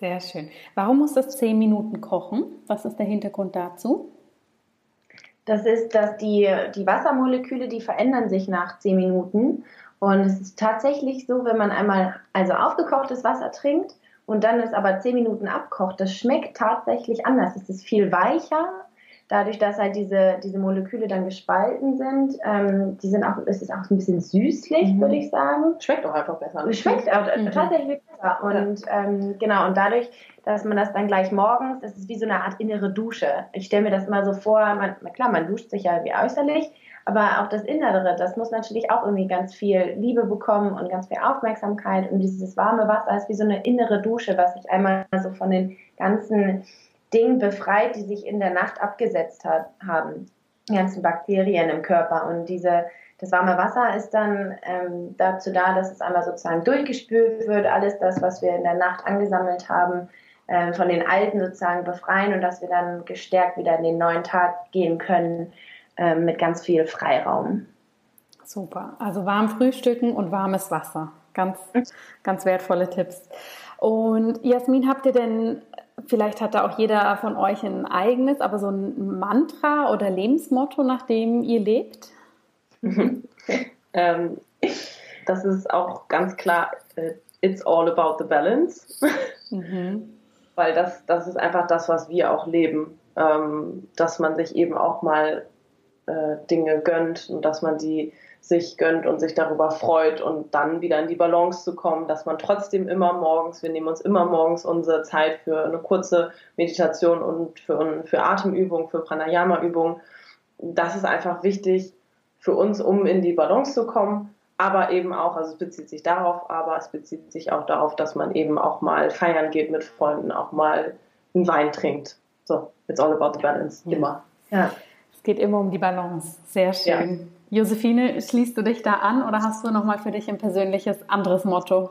Sehr schön. Warum muss das zehn Minuten kochen? Was ist der Hintergrund dazu? Das ist, dass die, die Wassermoleküle, die verändern sich nach zehn Minuten Und es ist tatsächlich so, wenn man einmal also aufgekochtes Wasser trinkt und dann es aber zehn Minuten abkocht, das schmeckt tatsächlich anders. Es ist viel weicher, dadurch, dass halt diese, diese Moleküle dann gespalten sind. Ähm, die sind auch, es ist auch ein bisschen süßlich, mhm. würde ich sagen. Schmeckt auch einfach besser. Ne? Schmeckt auch mhm. tatsächlich besser. Und ja. ähm, genau, und dadurch, dass man das dann gleich morgens, das ist wie so eine Art innere Dusche. Ich stelle mir das mal so vor, man, klar, man duscht sich ja wie äußerlich, aber auch das Innere, das muss natürlich auch irgendwie ganz viel Liebe bekommen und ganz viel Aufmerksamkeit. Und dieses warme Wasser ist wie so eine innere Dusche, was sich einmal so von den ganzen Dingen befreit, die sich in der Nacht abgesetzt hat, haben. Die ganzen Bakterien im Körper. Und diese, das warme Wasser ist dann ähm, dazu da, dass es einmal sozusagen durchgespült wird, alles das, was wir in der Nacht angesammelt haben, äh, von den Alten sozusagen befreien und dass wir dann gestärkt wieder in den neuen Tag gehen können äh, mit ganz viel Freiraum. Super. Also warm frühstücken und warmes Wasser. Ganz, ganz wertvolle Tipps. Und Jasmin, habt ihr denn, vielleicht hat da auch jeder von euch ein eigenes, aber so ein Mantra oder Lebensmotto, nach dem ihr lebt? ähm, das ist auch ganz klar, äh, it's all about the balance. Mhm. Weil das, das ist einfach das, was wir auch leben. Ähm, dass man sich eben auch mal äh, Dinge gönnt und dass man die sich gönnt und sich darüber freut und dann wieder in die Balance zu kommen, dass man trotzdem immer morgens, wir nehmen uns immer morgens unsere Zeit für eine kurze Meditation und für, für Atemübung, für Pranayama-Übung. Das ist einfach wichtig für uns, um in die Balance zu kommen, aber eben auch, also es bezieht sich darauf, aber es bezieht sich auch darauf, dass man eben auch mal feiern geht mit Freunden, auch mal einen Wein trinkt. So, it's all about the balance, immer. Ja. Es geht immer um die Balance. Sehr schön. Ja. Josephine, schließt du dich da an oder hast du nochmal für dich ein persönliches anderes Motto?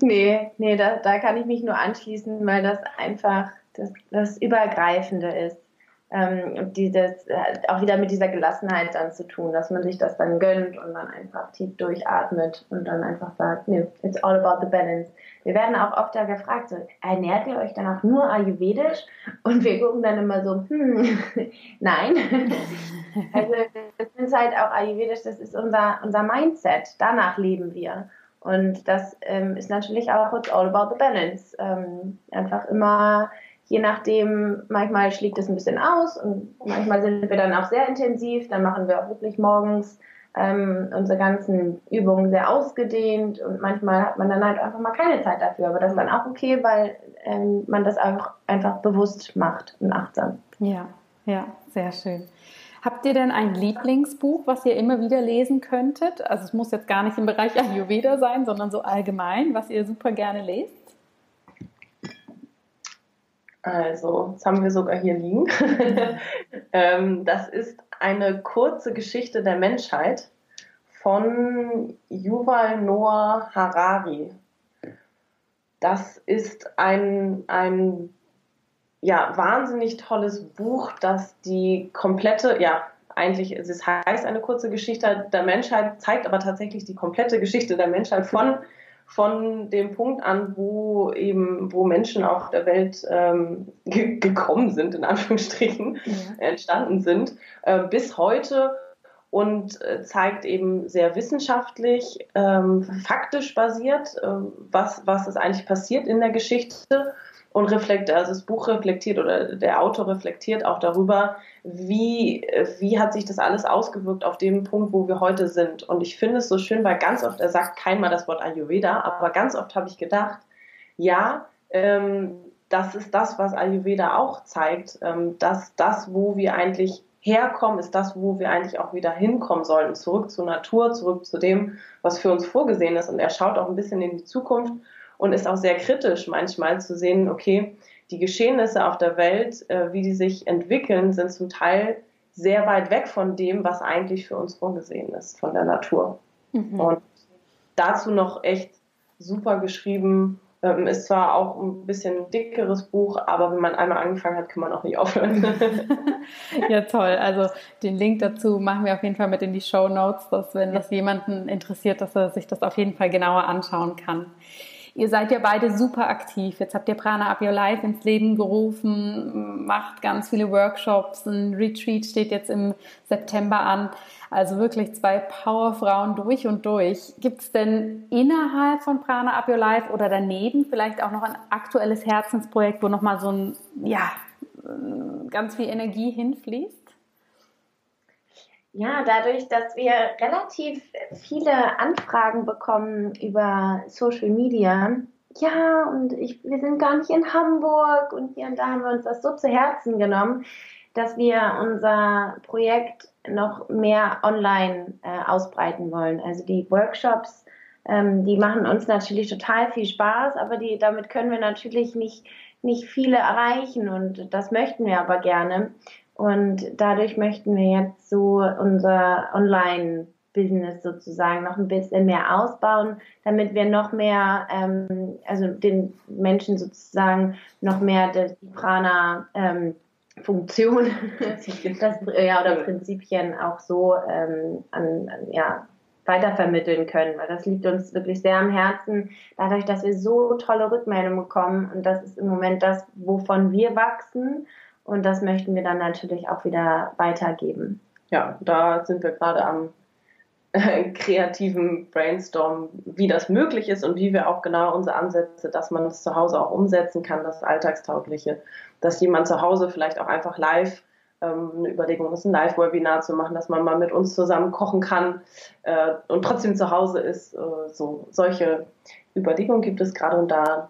Nee, nee, da, da kann ich mich nur anschließen, weil das einfach das, das Übergreifende ist ähm, dieses, äh, auch wieder mit dieser Gelassenheit dann zu tun, dass man sich das dann gönnt und dann einfach tief durchatmet und dann einfach sagt, nee, it's all about the balance. Wir werden auch oft da gefragt, so, ernährt ihr euch dann auch nur ayurvedisch? Und wir gucken dann immer so, hm, nein. also das ist halt auch ayurvedisch, das ist unser, unser Mindset, danach leben wir. Und das ähm, ist natürlich auch it's all about the balance. Ähm, einfach immer je nachdem, manchmal schlägt es ein bisschen aus und manchmal sind wir dann auch sehr intensiv. Dann machen wir auch wirklich morgens ähm, unsere ganzen Übungen sehr ausgedehnt und manchmal hat man dann halt einfach mal keine Zeit dafür. Aber das ist dann auch okay, weil ähm, man das einfach, einfach bewusst macht und achtsam. Ja, ja, sehr schön. Habt ihr denn ein Lieblingsbuch, was ihr immer wieder lesen könntet? Also es muss jetzt gar nicht im Bereich Ayurveda sein, sondern so allgemein, was ihr super gerne lest? Also, das haben wir sogar hier liegen. ähm, das ist eine kurze Geschichte der Menschheit von Yuval Noah Harari. Das ist ein, ein ja, wahnsinnig tolles Buch, das die komplette, ja, eigentlich, es heißt eine kurze Geschichte der Menschheit, zeigt aber tatsächlich die komplette Geschichte der Menschheit von von dem Punkt an, wo eben, wo Menschen auf der Welt ähm, ge gekommen sind, in Anführungsstrichen, ja. entstanden sind, äh, bis heute und äh, zeigt eben sehr wissenschaftlich, ähm, faktisch basiert, äh, was, was ist eigentlich passiert in der Geschichte und reflektiert, also das Buch reflektiert oder der Autor reflektiert auch darüber, wie, wie hat sich das alles ausgewirkt auf dem Punkt, wo wir heute sind. Und ich finde es so schön, weil ganz oft, er sagt keinmal das Wort Ayurveda, aber ganz oft habe ich gedacht, ja, ähm, das ist das, was Ayurveda auch zeigt, ähm, dass das, wo wir eigentlich herkommen, ist das, wo wir eigentlich auch wieder hinkommen sollten, zurück zur Natur, zurück zu dem, was für uns vorgesehen ist. Und er schaut auch ein bisschen in die Zukunft und ist auch sehr kritisch manchmal zu sehen, okay, die Geschehnisse auf der Welt, äh, wie die sich entwickeln, sind zum Teil sehr weit weg von dem, was eigentlich für uns vorgesehen ist, von der Natur. Mhm. Und dazu noch echt super geschrieben. Ähm, ist zwar auch ein bisschen dickeres Buch, aber wenn man einmal angefangen hat, kann man auch nicht aufhören. ja, toll. Also den Link dazu machen wir auf jeden Fall mit in die Show Notes, dass wenn das jemanden interessiert, dass er sich das auf jeden Fall genauer anschauen kann. Ihr seid ja beide super aktiv. Jetzt habt ihr Prana Up Your Life ins Leben gerufen, macht ganz viele Workshops. Ein Retreat steht jetzt im September an. Also wirklich zwei Powerfrauen durch und durch. Gibt es denn innerhalb von Prana Up Your Life oder daneben vielleicht auch noch ein aktuelles Herzensprojekt, wo nochmal so ein, ja, ganz viel Energie hinfließt? Ja, dadurch, dass wir relativ viele Anfragen bekommen über Social Media, ja, und ich, wir sind gar nicht in Hamburg und hier und da haben wir uns das so zu Herzen genommen, dass wir unser Projekt noch mehr online äh, ausbreiten wollen. Also die Workshops, ähm, die machen uns natürlich total viel Spaß, aber die, damit können wir natürlich nicht, nicht viele erreichen und das möchten wir aber gerne. Und dadurch möchten wir jetzt so unser Online-Business sozusagen noch ein bisschen mehr ausbauen, damit wir noch mehr, ähm, also den Menschen sozusagen noch mehr die Prana ähm, Funktion das, ja, oder Prinzipien auch so ähm, an, an, ja, weitervermitteln können, weil das liegt uns wirklich sehr am Herzen, dadurch, dass wir so tolle Rückmeldungen bekommen und das ist im Moment das, wovon wir wachsen und das möchten wir dann natürlich auch wieder weitergeben. Ja, da sind wir gerade am äh, kreativen Brainstorm, wie das möglich ist und wie wir auch genau unsere Ansätze, dass man es zu Hause auch umsetzen kann, das Alltagstaugliche, dass jemand zu Hause vielleicht auch einfach live ähm, eine Überlegung ist, ein Live-Webinar zu machen, dass man mal mit uns zusammen kochen kann äh, und trotzdem zu Hause ist. Äh, so solche Überlegungen gibt es gerade und da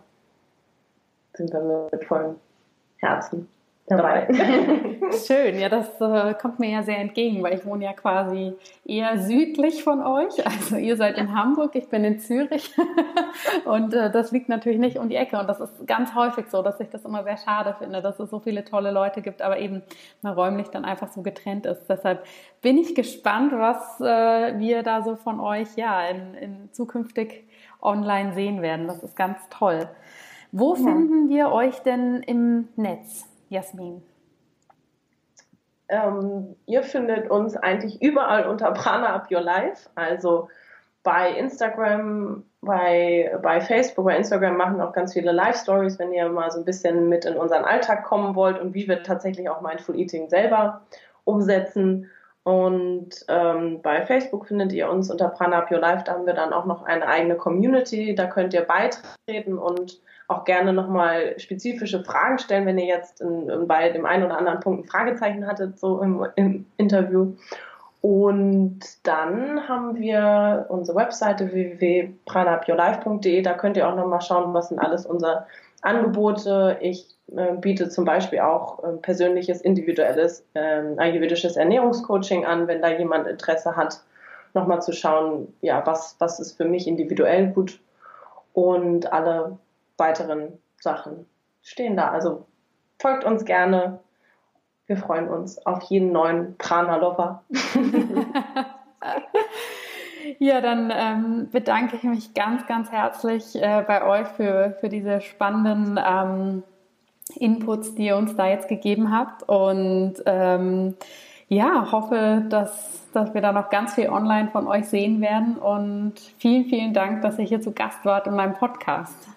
sind wir mit vollem Herzen dabei. Schön, ja, das äh, kommt mir ja sehr entgegen, weil ich wohne ja quasi eher südlich von euch. Also ihr seid in Hamburg, ich bin in Zürich und äh, das liegt natürlich nicht um die Ecke und das ist ganz häufig so, dass ich das immer sehr schade finde, dass es so viele tolle Leute gibt, aber eben mal räumlich dann einfach so getrennt ist. Deshalb bin ich gespannt, was äh, wir da so von euch ja in, in zukünftig online sehen werden. Das ist ganz toll. Wo ja. finden wir euch denn im Netz? Jasmin? Ähm, ihr findet uns eigentlich überall unter Prana Up Your Life, also bei Instagram, bei, bei Facebook, bei Instagram machen wir auch ganz viele Live-Stories, wenn ihr mal so ein bisschen mit in unseren Alltag kommen wollt und wie wir tatsächlich auch Mindful Eating selber umsetzen. Und ähm, bei Facebook findet ihr uns unter Prana Up Your Life, da haben wir dann auch noch eine eigene Community, da könnt ihr beitreten und auch gerne nochmal spezifische Fragen stellen, wenn ihr jetzt in, in bei dem einen oder anderen Punkt ein Fragezeichen hattet, so im, im Interview. Und dann haben wir unsere Webseite www.pranapyourlife.de. Da könnt ihr auch nochmal schauen, was sind alles unsere Angebote. Ich äh, biete zum Beispiel auch äh, persönliches, individuelles äh, ayurvedisches Ernährungscoaching an, wenn da jemand Interesse hat, nochmal zu schauen, ja, was, was ist für mich individuell gut. Und alle weiteren Sachen stehen da. Also folgt uns gerne. Wir freuen uns auf jeden neuen Prana-Lover. Ja, dann ähm, bedanke ich mich ganz, ganz herzlich äh, bei euch für, für diese spannenden ähm, Inputs, die ihr uns da jetzt gegeben habt. Und ähm, ja, hoffe, dass, dass wir da noch ganz viel online von euch sehen werden. Und vielen, vielen Dank, dass ihr hier zu Gast wart in meinem Podcast.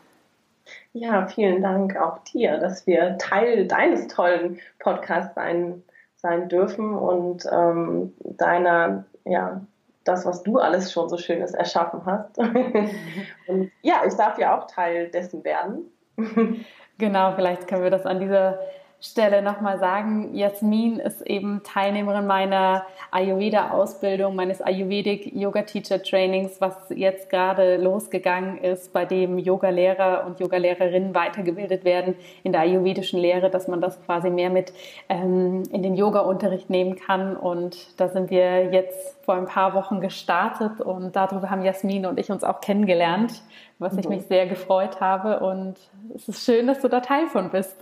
Ja, vielen Dank auch dir, dass wir Teil deines tollen Podcasts sein, sein dürfen und ähm, deiner, ja, das, was du alles schon so Schönes erschaffen hast. und ja, ich darf ja auch Teil dessen werden. genau, vielleicht können wir das an dieser Stelle nochmal sagen, Jasmin ist eben Teilnehmerin meiner Ayurveda-Ausbildung, meines Ayurvedic Yoga Teacher Trainings, was jetzt gerade losgegangen ist, bei dem Yoga-Lehrer und Yoga-Lehrerinnen weitergebildet werden in der ayurvedischen Lehre, dass man das quasi mehr mit ähm, in den Yoga-Unterricht nehmen kann. Und da sind wir jetzt vor ein paar Wochen gestartet und darüber haben Jasmin und ich uns auch kennengelernt, was ich mhm. mich sehr gefreut habe. Und es ist schön, dass du da Teil von bist.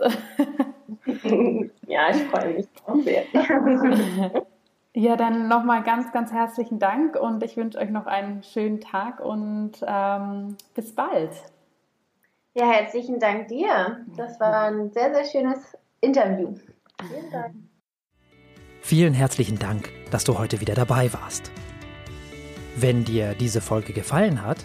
ja, ich freue mich auch sehr. Ja, dann nochmal ganz, ganz herzlichen Dank und ich wünsche euch noch einen schönen Tag und ähm, bis bald. Ja, herzlichen Dank dir. Das war ein sehr, sehr schönes Interview. Vielen Dank. Vielen herzlichen Dank, dass du heute wieder dabei warst. Wenn dir diese Folge gefallen hat,